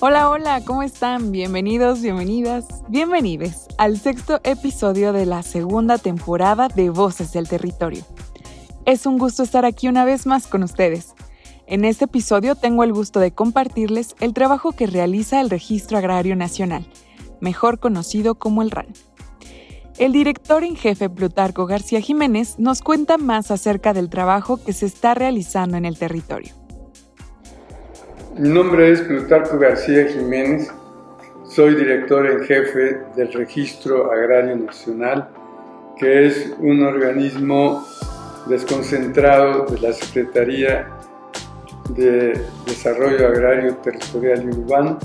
Hola, hola, ¿cómo están? Bienvenidos, bienvenidas, bienvenides al sexto episodio de la segunda temporada de Voces del Territorio. Es un gusto estar aquí una vez más con ustedes. En este episodio tengo el gusto de compartirles el trabajo que realiza el Registro Agrario Nacional, mejor conocido como el RAN. El director en jefe Plutarco García Jiménez nos cuenta más acerca del trabajo que se está realizando en el territorio. Mi nombre es Plutarco García Jiménez, soy director en jefe del Registro Agrario Nacional, que es un organismo desconcentrado de la Secretaría de Desarrollo Agrario Territorial y Urbano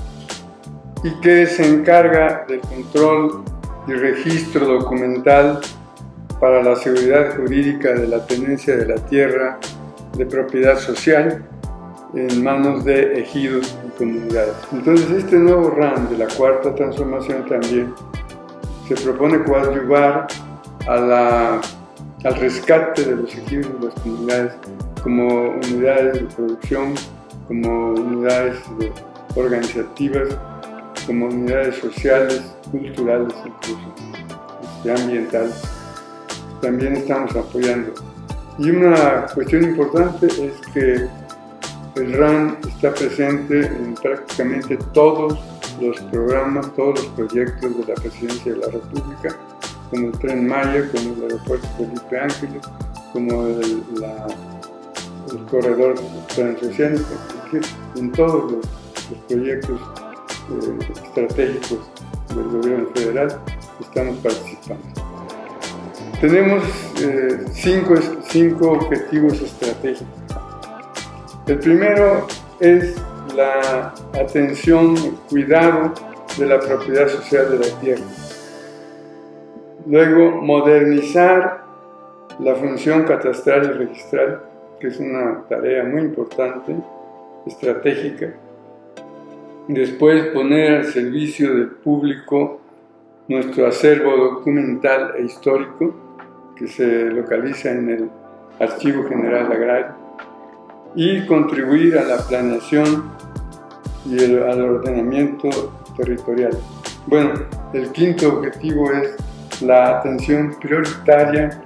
y que se encarga del control y registro documental para la seguridad jurídica de la tenencia de la tierra de propiedad social en manos de ejidos y comunidades. Entonces este nuevo RAN de la cuarta transformación también se propone coadyuvar al rescate de los ejidos y las comunidades como unidades de producción, como unidades organizativas, como unidades sociales, culturales incluso, este, ambientales. También estamos apoyando. Y una cuestión importante es que el RAN está presente en prácticamente todos los programas, todos los proyectos de la Presidencia de la República, como el Tren Maya, como el Aeropuerto Felipe Ángeles, como el, corredor transoceánico, en todos los, proyectos eh, estratégicos del gobierno federal estamos participando. Tenemos eh, cinco, cinco objetivos estratégicos el primero es la atención, cuidado de la propiedad social de la tierra. Luego, modernizar la función catastral y registral, que es una tarea muy importante, estratégica. Después, poner al servicio del público nuestro acervo documental e histórico, que se localiza en el Archivo General Agrario y contribuir a la planeación y al ordenamiento territorial. Bueno, el quinto objetivo es la atención prioritaria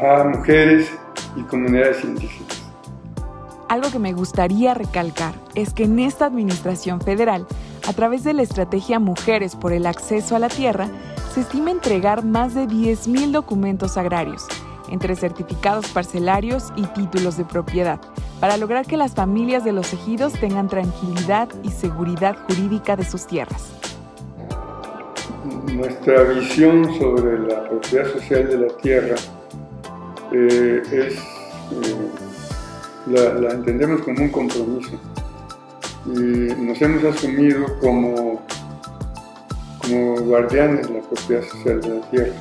a mujeres y comunidades indígenas. Algo que me gustaría recalcar es que en esta administración federal, a través de la estrategia Mujeres por el Acceso a la Tierra, se estima entregar más de 10.000 documentos agrarios, entre certificados parcelarios y títulos de propiedad, para lograr que las familias de los ejidos tengan tranquilidad y seguridad jurídica de sus tierras. Nuestra visión sobre la propiedad social de la tierra eh, es, eh, la, entendemos como un compromiso y nos hemos asumido como, como guardianes de la propiedad social de la tierra.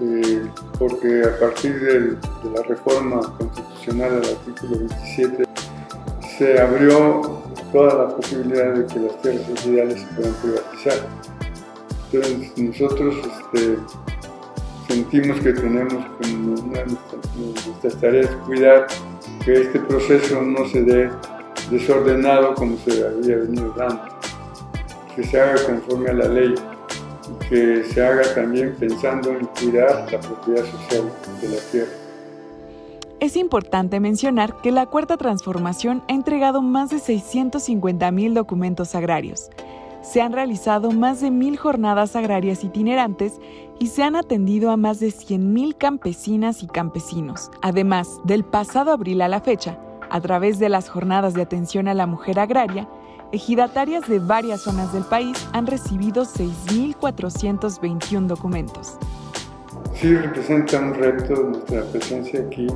Eh, porque a partir de la reforma constitucional del artículo 27 se abrió toda la posibilidad de que las tierras ejidales se puedan privatizar. Entonces nosotros este, sentimos que tenemos como una de nuestras tareas cuidar que este proceso no se dé desordenado como se había venido dando, que se haga conforme a la ley que se haga también pensando en cuidar la propiedad social de la tierra. Es importante mencionar que la Cuarta Transformación ha entregado más de 650.000 documentos agrarios. Se han realizado más de mil jornadas agrarias itinerantes y se han atendido a más de 100.000 campesinas y campesinos. Además, del pasado abril a la fecha, a través de las jornadas de atención a la mujer agraria, ejidatarias de varias zonas del país han recibido 6.421 documentos. Sí, representa un reto nuestra presencia aquí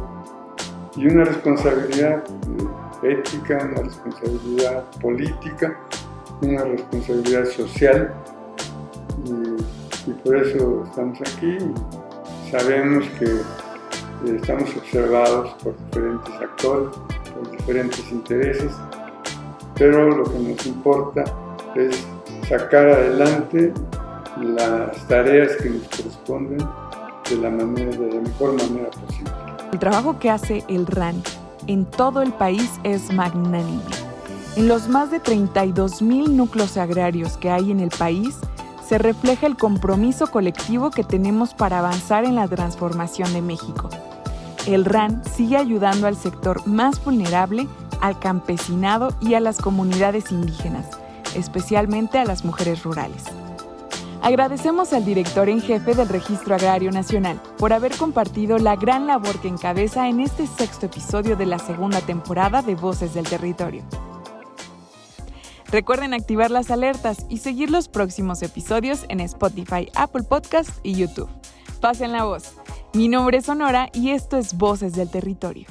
y una responsabilidad eh, ética, una responsabilidad política, una responsabilidad social y, por eso estamos aquí. Sabemos que eh, estamos observados por diferentes actores, por diferentes intereses pero lo que nos importa es sacar adelante las tareas que nos corresponden de la, manera, de la mejor manera posible. El trabajo que hace el RAN en todo el país es magnánimo. En los más de 32 mil núcleos agrarios que hay en el país, se refleja el compromiso colectivo que tenemos para avanzar en la transformación de México. El RAN sigue ayudando al sector más vulnerable, al campesinado y a las comunidades indígenas, especialmente a las mujeres rurales. Agradecemos al director en jefe del Registro Agrario Nacional por haber compartido la gran labor que encabeza en este sexto episodio de la segunda temporada de Voces del Territorio. Recuerden activar las alertas y seguir los próximos episodios en Spotify, Apple Podcast y YouTube. Pasen la voz. Mi nombre es Sonora y esto es Voces del Territorio.